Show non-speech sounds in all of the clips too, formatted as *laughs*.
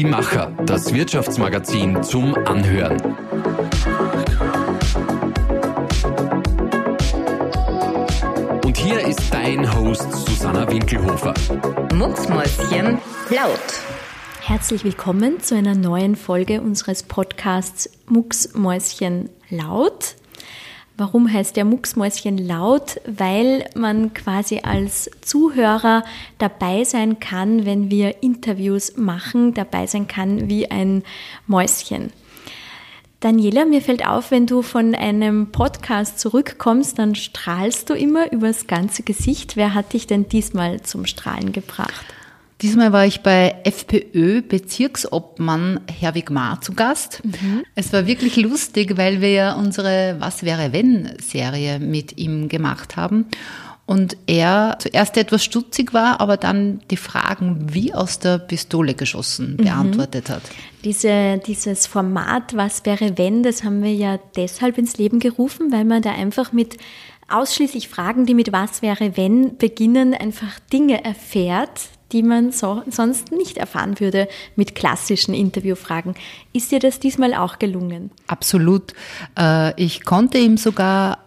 Die Macher, das Wirtschaftsmagazin zum Anhören. Und hier ist dein Host Susanna Winkelhofer. Mucksmäuschen laut. Herzlich willkommen zu einer neuen Folge unseres Podcasts Mucksmäuschen laut. Warum heißt der Mucksmäuschen laut? Weil man quasi als Zuhörer dabei sein kann, wenn wir Interviews machen, dabei sein kann wie ein Mäuschen. Daniela, mir fällt auf, wenn du von einem Podcast zurückkommst, dann strahlst du immer übers ganze Gesicht. Wer hat dich denn diesmal zum Strahlen gebracht? Diesmal war ich bei FPÖ-Bezirksobmann Herwig Maar zu Gast. Mhm. Es war wirklich lustig, weil wir ja unsere Was wäre wenn Serie mit ihm gemacht haben. Und er zuerst etwas stutzig war, aber dann die Fragen wie aus der Pistole geschossen mhm. beantwortet hat. Diese, dieses Format Was wäre wenn, das haben wir ja deshalb ins Leben gerufen, weil man da einfach mit ausschließlich Fragen, die mit Was wäre wenn beginnen, einfach Dinge erfährt, die man so, sonst nicht erfahren würde mit klassischen Interviewfragen. Ist dir das diesmal auch gelungen? Absolut. Äh, ich konnte ihm sogar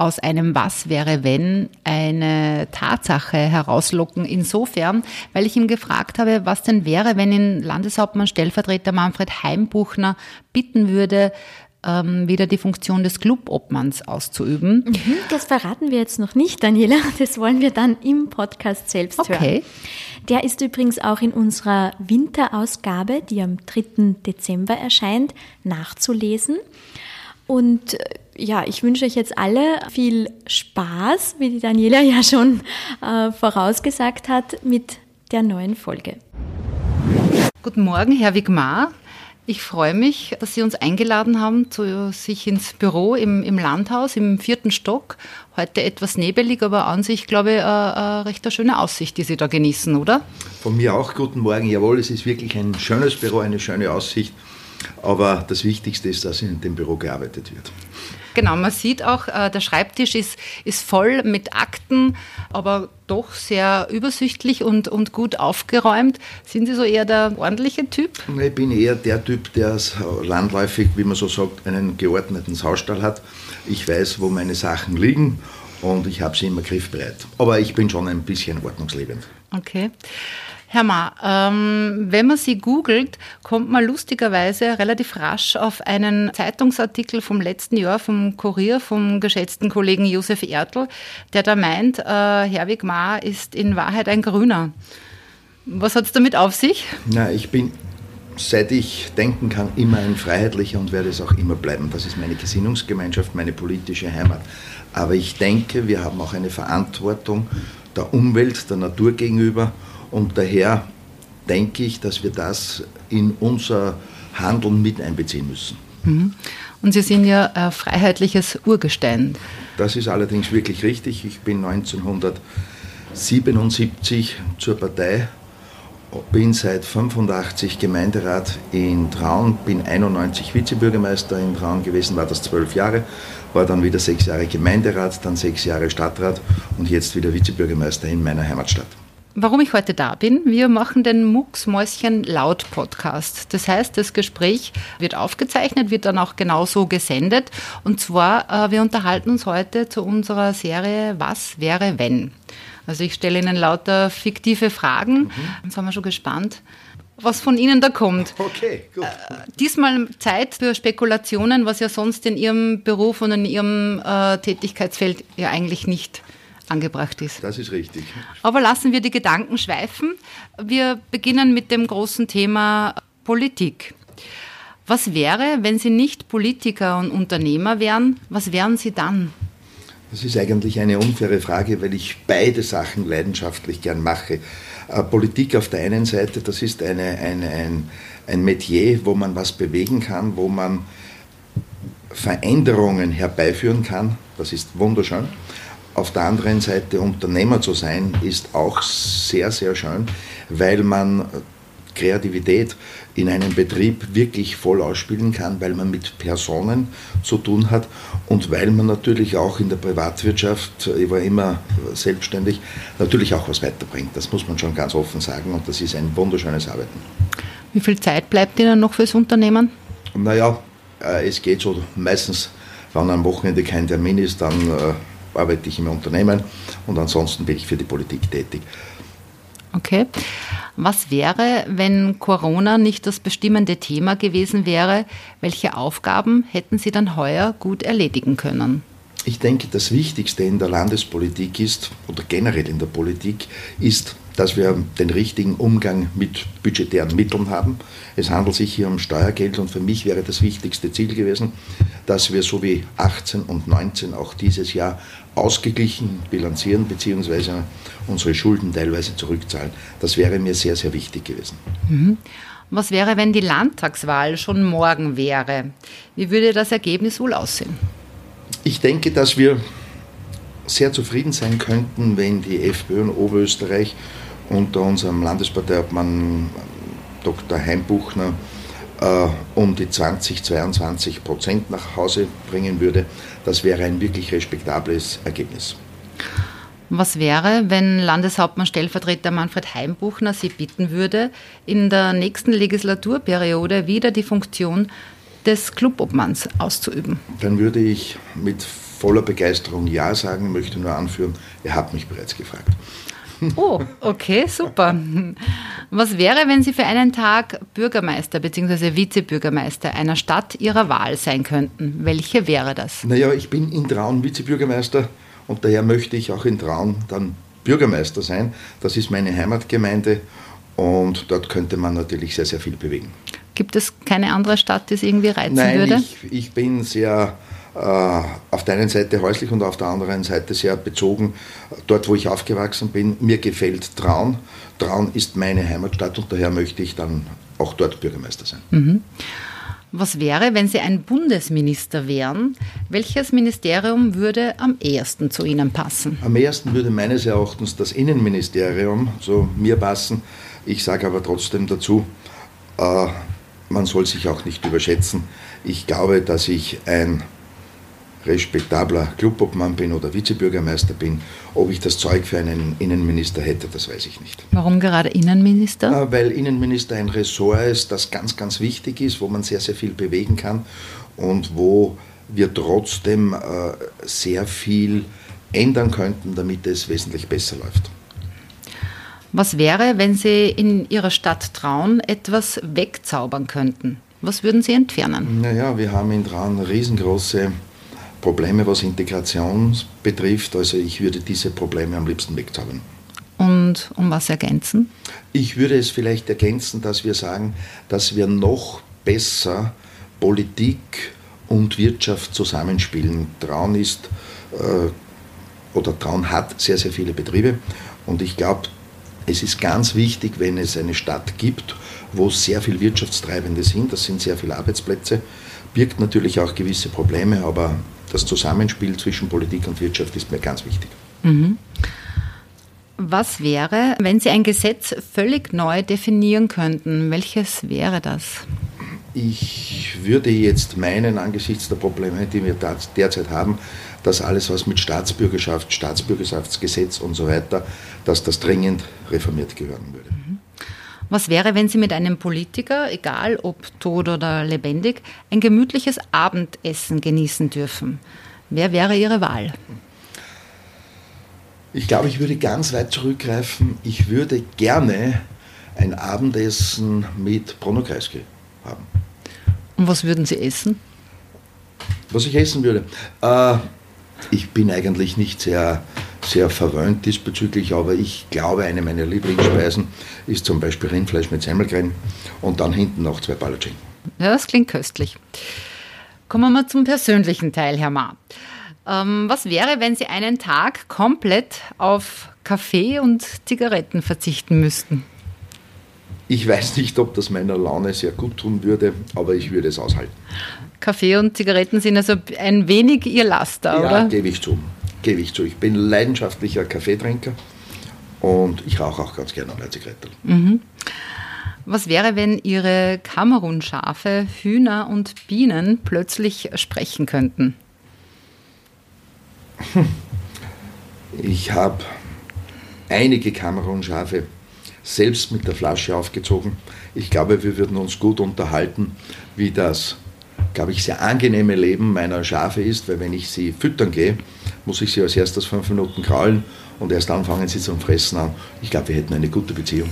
aus einem Was wäre wenn eine Tatsache herauslocken. Insofern, weil ich ihm gefragt habe, was denn wäre, wenn ihn Landeshauptmann Stellvertreter Manfred Heimbuchner bitten würde, ähm, wieder die Funktion des Clubobmanns auszuüben. Mhm, das verraten wir jetzt noch nicht, Daniela. *laughs* Das wollen wir dann im Podcast selbst okay. hören. Der ist übrigens auch in unserer Winterausgabe, die am 3. Dezember erscheint, nachzulesen. Und äh, ja, ich wünsche euch jetzt alle viel Spaß, wie die Daniela ja schon äh, vorausgesagt hat, mit der neuen Folge. Guten Morgen, Herr Wigmar. Ich freue mich, dass Sie uns eingeladen haben zu sich ins Büro im, im Landhaus im vierten Stock. Heute etwas nebelig, aber an sich, glaube ich, eine, recht schöne Aussicht, die Sie da genießen, oder? Von mir auch guten Morgen. Jawohl, es ist wirklich ein schönes Büro, eine schöne Aussicht. Aber das Wichtigste ist, dass in dem Büro gearbeitet wird. Genau, man sieht auch, äh, der Schreibtisch ist, ist voll mit Akten, aber doch sehr übersichtlich und, und gut aufgeräumt. Sind Sie so eher der ordentliche Typ? Ich bin eher der Typ, der landläufig, wie man so sagt, einen geordneten Hausstall hat. Ich weiß, wo meine Sachen liegen und ich habe sie immer griffbereit. Aber ich bin schon ein bisschen ordnungsliebend. Okay. Herr Ma, ähm, wenn man Sie googelt, kommt man lustigerweise relativ rasch auf einen Zeitungsartikel vom letzten Jahr vom Kurier vom geschätzten Kollegen Josef Ertl, der da meint, äh, Herwig Ma ist in Wahrheit ein Grüner. Was hat es damit auf sich? Na, ich bin seit ich denken kann, immer ein Freiheitlicher und werde es auch immer bleiben. Das ist meine Gesinnungsgemeinschaft, meine politische Heimat. Aber ich denke, wir haben auch eine Verantwortung der Umwelt, der Natur gegenüber und daher denke ich, dass wir das in unser Handeln mit einbeziehen müssen. Mhm. Und Sie sind ja ein freiheitliches Urgestein. Das ist allerdings wirklich richtig. Ich bin 1977 zur Partei, bin seit 85 Gemeinderat in Traun, bin 91 Vizebürgermeister in Traun gewesen, war das zwölf Jahre, war dann wieder sechs Jahre Gemeinderat, dann sechs Jahre Stadtrat und jetzt wieder Vizebürgermeister in meiner Heimatstadt warum ich heute da bin. Wir machen den Mucksmäuschen laut Podcast. Das heißt, das Gespräch wird aufgezeichnet, wird dann auch genauso gesendet. Und zwar, äh, wir unterhalten uns heute zu unserer Serie Was wäre wenn? Also ich stelle Ihnen lauter fiktive Fragen. Mhm. Jetzt sind wir schon gespannt was von Ihnen da kommt. Okay, gut. Äh, diesmal Zeit für Spekulationen, was ja sonst in Ihrem Beruf und in Ihrem äh, Tätigkeitsfeld ja eigentlich nicht angebracht ist. Das ist richtig. Aber lassen wir die Gedanken schweifen. Wir beginnen mit dem großen Thema Politik. Was wäre, wenn Sie nicht Politiker und Unternehmer wären? Was wären Sie dann? Das ist eigentlich eine unfaire Frage, weil ich beide Sachen leidenschaftlich gern mache. Äh, Politik auf der einen Seite, das ist eine, eine, ein, ein Metier, wo man was bewegen kann, wo man Veränderungen herbeiführen kann. Das ist wunderschön. Auf der anderen Seite Unternehmer zu sein, ist auch sehr, sehr schön, weil man Kreativität in einem Betrieb wirklich voll ausspielen kann, weil man mit Personen zu tun hat und weil man natürlich auch in der Privatwirtschaft, ich war immer selbstständig, natürlich auch was weiterbringt. Das muss man schon ganz offen sagen und das ist ein wunderschönes Arbeiten. Wie viel Zeit bleibt Ihnen noch fürs Unternehmen? Naja, äh, es geht so meistens, wenn am Wochenende kein Termin ist, dann äh, arbeite ich im Unternehmen und ansonsten bin ich für die Politik tätig. Okay. Was wäre, wenn Corona nicht das bestimmende Thema gewesen wäre? Welche Aufgaben hätten Sie dann heuer gut erledigen können? Ich denke, das Wichtigste in der Landespolitik ist, oder generell in der Politik, ist, dass wir den richtigen Umgang mit budgetären Mitteln haben. Es handelt sich hier um Steuergeld und für mich wäre das wichtigste Ziel gewesen, dass wir so wie 18 und 19 auch dieses Jahr ausgeglichen bilanzieren bzw. unsere Schulden teilweise zurückzahlen. Das wäre mir sehr, sehr wichtig gewesen. Mhm. Was wäre, wenn die Landtagswahl schon morgen wäre? Wie würde das Ergebnis wohl aussehen? Ich denke, dass wir sehr zufrieden sein könnten, wenn die FPÖ in Oberösterreich unter unserem Landesparteiobmann Dr. Heimbuchner äh, um die 20, 22 Prozent nach Hause bringen würde. Das wäre ein wirklich respektables Ergebnis. Was wäre, wenn Landeshauptmann Stellvertreter Manfred Heimbuchner Sie bitten würde, in der nächsten Legislaturperiode wieder die Funktion des Clubobmanns auszuüben? Dann würde ich mit voller Begeisterung Ja sagen, möchte nur anführen, er hat mich bereits gefragt. Oh, okay, super. Was wäre, wenn Sie für einen Tag Bürgermeister bzw. Vizebürgermeister einer Stadt Ihrer Wahl sein könnten? Welche wäre das? Naja, ich bin in Traun Vizebürgermeister und daher möchte ich auch in Traun dann Bürgermeister sein. Das ist meine Heimatgemeinde und dort könnte man natürlich sehr, sehr viel bewegen. Gibt es keine andere Stadt, die es irgendwie reizen Nein, würde? Ich, ich bin sehr auf der einen Seite häuslich und auf der anderen Seite sehr bezogen dort, wo ich aufgewachsen bin. Mir gefällt Traun. Traun ist meine Heimatstadt und daher möchte ich dann auch dort Bürgermeister sein. Mhm. Was wäre, wenn Sie ein Bundesminister wären? Welches Ministerium würde am ehesten zu Ihnen passen? Am ehesten würde meines Erachtens das Innenministerium zu mir passen. Ich sage aber trotzdem dazu, äh, man soll sich auch nicht überschätzen. Ich glaube, dass ich ein respektabler Clubobmann bin oder Vizebürgermeister bin. Ob ich das Zeug für einen Innenminister hätte, das weiß ich nicht. Warum gerade Innenminister? Weil Innenminister ein Ressort ist, das ganz, ganz wichtig ist, wo man sehr, sehr viel bewegen kann und wo wir trotzdem äh, sehr viel ändern könnten, damit es wesentlich besser läuft. Was wäre, wenn Sie in Ihrer Stadt Traun etwas wegzaubern könnten? Was würden Sie entfernen? Naja, wir haben in Traun riesengroße Probleme, was Integration betrifft. Also ich würde diese Probleme am liebsten wegzaubern. Und um was ergänzen? Ich würde es vielleicht ergänzen, dass wir sagen, dass wir noch besser Politik und Wirtschaft zusammenspielen. Traun ist äh, oder Traun hat sehr, sehr viele Betriebe und ich glaube, es ist ganz wichtig, wenn es eine Stadt gibt, wo sehr viel Wirtschaftstreibende sind, das sind sehr viele Arbeitsplätze, birgt natürlich auch gewisse Probleme, aber das Zusammenspiel zwischen Politik und Wirtschaft ist mir ganz wichtig. Mhm. Was wäre, wenn Sie ein Gesetz völlig neu definieren könnten? Welches wäre das? Ich würde jetzt meinen, angesichts der Probleme, die wir derzeit haben, dass alles, was mit Staatsbürgerschaft, Staatsbürgerschaftsgesetz und so weiter, dass das dringend reformiert gehören würde. Mhm. Was wäre, wenn Sie mit einem Politiker, egal ob tot oder lebendig, ein gemütliches Abendessen genießen dürfen? Wer wäre Ihre Wahl? Ich glaube, ich würde ganz weit zurückgreifen. Ich würde gerne ein Abendessen mit Bruno Kreisky haben. Und was würden Sie essen? Was ich essen würde? Äh, ich bin eigentlich nicht sehr sehr verwöhnt diesbezüglich, aber ich glaube, eine meiner Lieblingsspeisen ist zum Beispiel Rindfleisch mit Semmelkrein und dann hinten noch zwei Palatschinken. Ja, das klingt köstlich. Kommen wir zum persönlichen Teil, Herr Ma. Ähm, was wäre, wenn Sie einen Tag komplett auf Kaffee und Zigaretten verzichten müssten? Ich weiß nicht, ob das meiner Laune sehr gut tun würde, aber ich würde es aushalten. Kaffee und Zigaretten sind also ein wenig Ihr Laster, ja, oder? Ja, gebe ich zu gebe ich zu. Ich bin leidenschaftlicher Kaffeetrinker und ich rauche auch ganz gerne eine Zigarette. Mhm. Was wäre, wenn Ihre Kamerunschafe, Hühner und Bienen plötzlich sprechen könnten? *laughs* Ich habe einige Kamerunschafe, selbst mit der Flasche aufgezogen. Ich glaube, wir würden uns gut unterhalten, wie das, glaube ich, sehr angenehme Leben meiner Schafe ist, weil wenn ich sie füttern gehe, muss ich sie als erstes fünf Minuten kraulen und erst dann fangen sie zum Fressen an. Ich glaube, wir hätten eine gute Beziehung.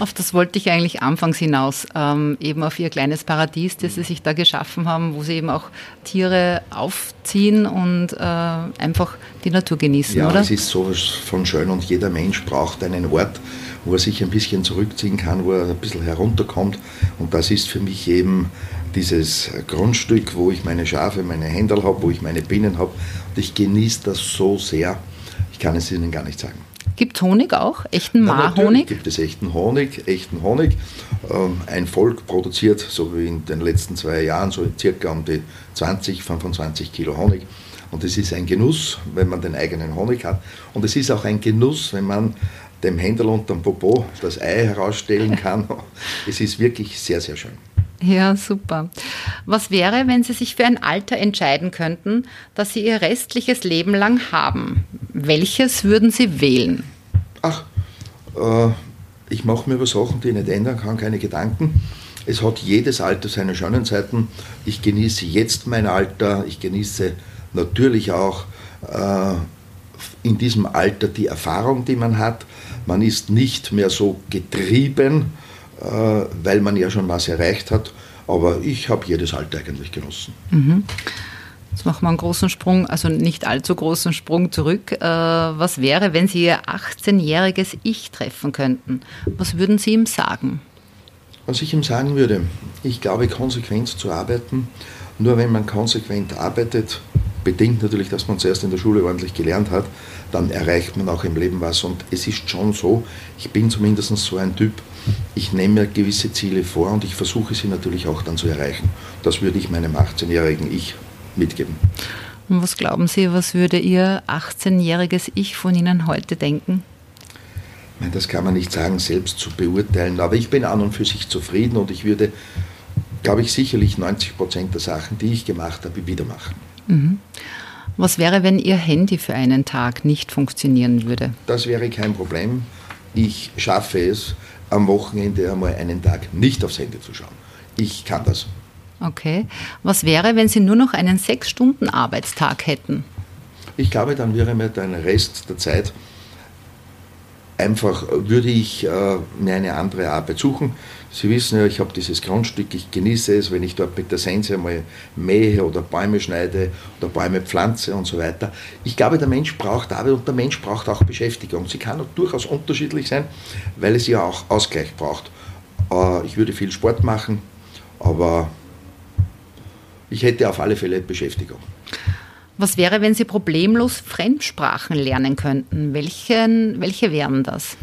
Auf das wollte ich eigentlich anfangs hinaus, ähm, eben auf Ihr kleines Paradies, das Sie sich da geschaffen haben, wo Sie eben auch Tiere aufziehen und äh, einfach die Natur genießen, ja, oder? Ja, es ist sowas von schön und jeder Mensch braucht einen Ort, wo er sich ein bisschen zurückziehen kann, wo er ein bisschen herunterkommt und das ist für mich eben dieses Grundstück, wo ich meine Schafe, meine Händel habe, wo ich meine Bienen habe und ich genieße das so sehr kann es Ihnen gar nicht sagen. Gibt es Honig auch? Echten Marhonig? Gibt es echten Honig, echten Honig. Ähm, ein Volk produziert, so wie in den letzten zwei Jahren, so circa um die 20, 25 Kilo Honig. Und es ist ein Genuss, wenn man den eigenen Honig hat. Und es ist auch ein Genuss, wenn man dem Händel unterm Popo das Ei herausstellen kann. *laughs* es ist wirklich sehr, sehr schön. Ja, super. Was wäre, wenn Sie sich für ein Alter entscheiden könnten, das Sie Ihr restliches Leben lang haben? Welches würden Sie wählen? Ach, äh, ich mache mir über Sachen, die ich nicht ändern kann, keine Gedanken. Es hat jedes Alter seine schönen Seiten. Ich genieße jetzt mein Alter. Ich genieße natürlich auch äh, in diesem Alter die Erfahrung, die man hat. Man ist nicht mehr so getrieben weil man ja schon was erreicht hat. Aber ich habe jedes Alter eigentlich genossen. Mhm. Jetzt machen wir einen großen Sprung, also nicht allzu großen Sprung zurück. Äh, was wäre, wenn Sie Ihr 18-jähriges Ich treffen könnten? Was würden Sie ihm sagen? Was ich ihm sagen würde, ich glaube, konsequent zu arbeiten. Nur wenn man konsequent arbeitet, bedingt natürlich, dass man zuerst in der Schule ordentlich gelernt hat, dann erreicht man auch im Leben was. Und es ist schon so, ich bin zumindest so ein Typ, ich nehme mir gewisse Ziele vor und ich versuche sie natürlich auch dann zu erreichen. Das würde ich meinem 18-jährigen Ich mitgeben. Und was glauben Sie, was würde Ihr 18-jähriges Ich von Ihnen heute denken? Das kann man nicht sagen, selbst zu beurteilen, aber ich bin an und für sich zufrieden und ich würde, glaube ich, sicherlich 90 Prozent der Sachen, die ich gemacht habe, wieder machen. Mhm. Was wäre, wenn Ihr Handy für einen Tag nicht funktionieren würde? Das wäre kein Problem. Ich schaffe es, am Wochenende einmal einen Tag nicht aufs Handy zu schauen. Ich kann das. Okay. Was wäre, wenn Sie nur noch einen sechs Stunden Arbeitstag hätten? Ich glaube, dann wäre mir der Rest der Zeit einfach, würde ich äh, mir eine andere Arbeit suchen. Sie wissen ja, ich habe dieses Grundstück, ich genieße es, wenn ich dort mit der Sense mal mähe oder Bäume schneide oder Bäume pflanze und so weiter. Ich glaube, der Mensch braucht Arbeit und der Mensch braucht auch Beschäftigung. Sie kann durchaus unterschiedlich sein, weil es ja auch Ausgleich braucht. Äh, ich würde viel Sport machen, aber ich hätte auf alle Fälle Beschäftigung. Was wäre, wenn Sie problemlos Fremdsprachen lernen könnten? Welchen, welche wären das?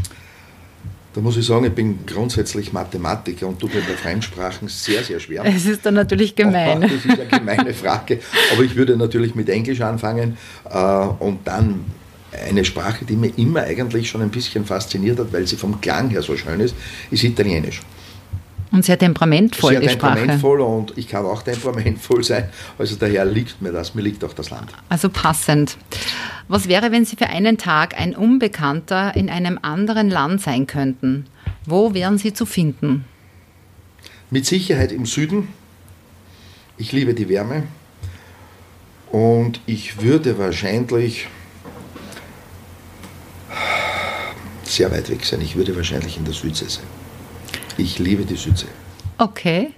Da muss ich sagen, ich bin grundsätzlich Mathematiker und tue mir bei Fremdsprachen sehr, sehr schwer. Es ist dann natürlich gemein. das ist eine gemeine Frage. Aber ich würde natürlich mit Englisch anfangen äh, und dann eine Sprache, die mir immer eigentlich schon ein bisschen fasziniert hat, weil sie vom Klang her so schön ist, ist Italienisch. Und sehr temperamentvoll, sehr die temperamentvoll und ich kann auch temperamentvoll sein. Also daher liegt mir das, mir liegt auch das Land. Also passend. Was wäre, wenn Sie für einen Tag ein Unbekannter in einem anderen Land sein könnten? Wo wären Sie zu finden? Mit Sicherheit im Süden. Ich liebe die Wärme. Und ich würde wahrscheinlich sehr weit weg sein. Ich würde wahrscheinlich in der Südsee sein. Ich liebe die Südsee. Okay,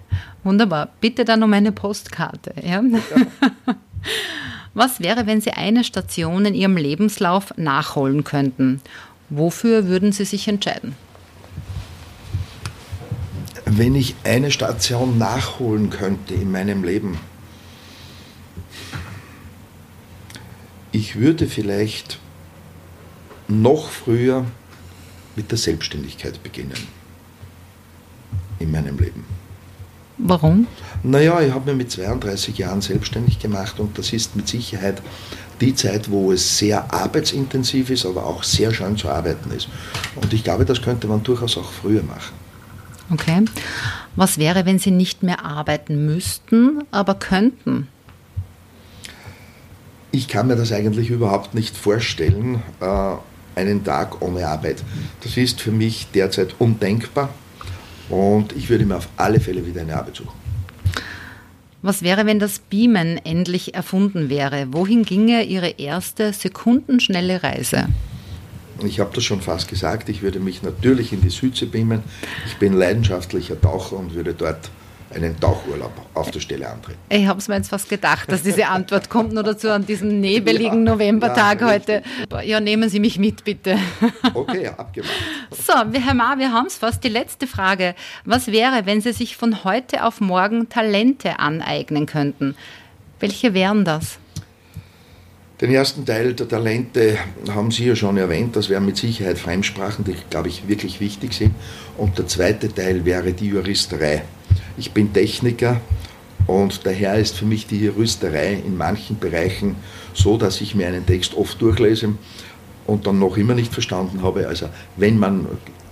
wunderbar. Bitte dann um eine Postkarte. Ja? ja. Was wäre, wenn Sie eine Station in Ihrem Lebenslauf nachholen könnten? Wofür würden Sie sich entscheiden? Wenn ich eine Station nachholen könnte in meinem Leben, ich würde vielleicht noch früher mit der Selbstständigkeit beginnen in meinem Leben. Warum? Naja, ich habe mich mit 32 Jahren selbstständig gemacht und das ist mit Sicherheit die Zeit, wo es sehr arbeitsintensiv ist, aber auch sehr schön zu arbeiten ist. Und ich glaube, das könnte man durchaus auch früher machen. Okay. Was wäre, wenn Sie nicht mehr arbeiten müssten, aber könnten? Ich kann mir das eigentlich überhaupt nicht vorstellen. Äh, einen Tag ohne Arbeit. Das ist für mich derzeit undenkbar und ich würde mir auf alle Fälle wieder eine Arbeit suchen. Was wäre, wenn das Beamen endlich erfunden wäre? Wohin ginge Ihre erste sekundenschnelle Reise? Ich habe das schon fast gesagt, ich würde mich natürlich in die Südsee beamen. Ich bin leidenschaftlicher Taucher und würde dort einen Tauchurlaub auf der Stelle antreten. Ich habe es mir jetzt fast gedacht, dass diese Antwort kommt, nur dazu an diesem nebeligen *laughs* ja, Novembertag ja, heute. Ja, nehmen Sie mich mit, bitte. *laughs* Okay, abgemacht. So, Herr Ma, wir haben es fast. Die letzte Frage. Was wäre, wenn Sie sich von heute auf morgen Talente aneignen könnten? Welche wären das? Den ersten Teil der Talente haben Sie ja schon erwähnt, das wären mit Sicherheit Fremdsprachen, die, glaube ich, wirklich wichtig sind. Und der zweite Teil wäre die Juristerei. Ich bin Techniker und daher ist für mich die Juristerei in manchen Bereichen so, dass ich mir einen Text oft durchlese und dann noch immer nicht verstanden habe. Also wenn man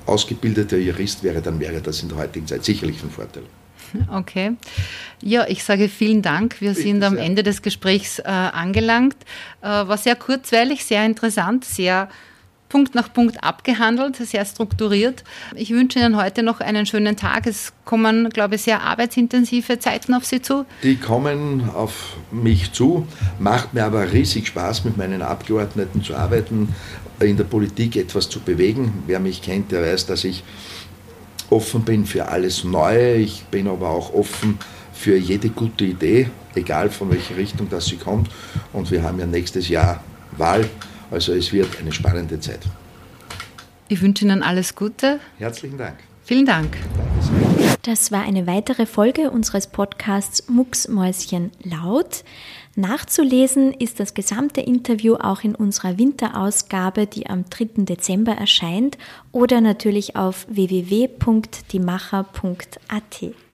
ausgebildeter Jurist wäre, dann wäre das in der heutigen Zeit sicherlich ein Vorteil. Okay. Ja, ich sage vielen Dank. Wir sind am Ende des Gesprächs äh, angelangt. Äh, war sehr kurzweilig, sehr interessant, sehr Punkt nach Punkt abgehandelt, sehr strukturiert. Ich wünsche Ihnen heute noch einen schönen Tag. Es kommen, glaube ich, sehr arbeitsintensive Zeiten auf Sie zu. Die kommen auf mich zu, macht mir aber riesig Spaß, mit meinen Abgeordneten zu arbeiten, in der Politik etwas zu bewegen. Wer mich kennt, der weiß, dass ich offen bin für alles Neue. Ich bin aber auch offen für jede gute Idee, egal von welcher Richtung das sie kommt. Und wir haben ja nächstes Jahr Wahl. Also es wird eine spannende Zeit. Ich wünsche Ihnen alles Gute. Herzlichen Dank. Vielen Dank. Das war eine weitere Folge unseres Podcasts Mucksmäuschen laut. Nachzulesen ist das gesamte Interview auch in unserer Winterausgabe, die am 3. Dezember erscheint, oder natürlich auf www.diemacher.at.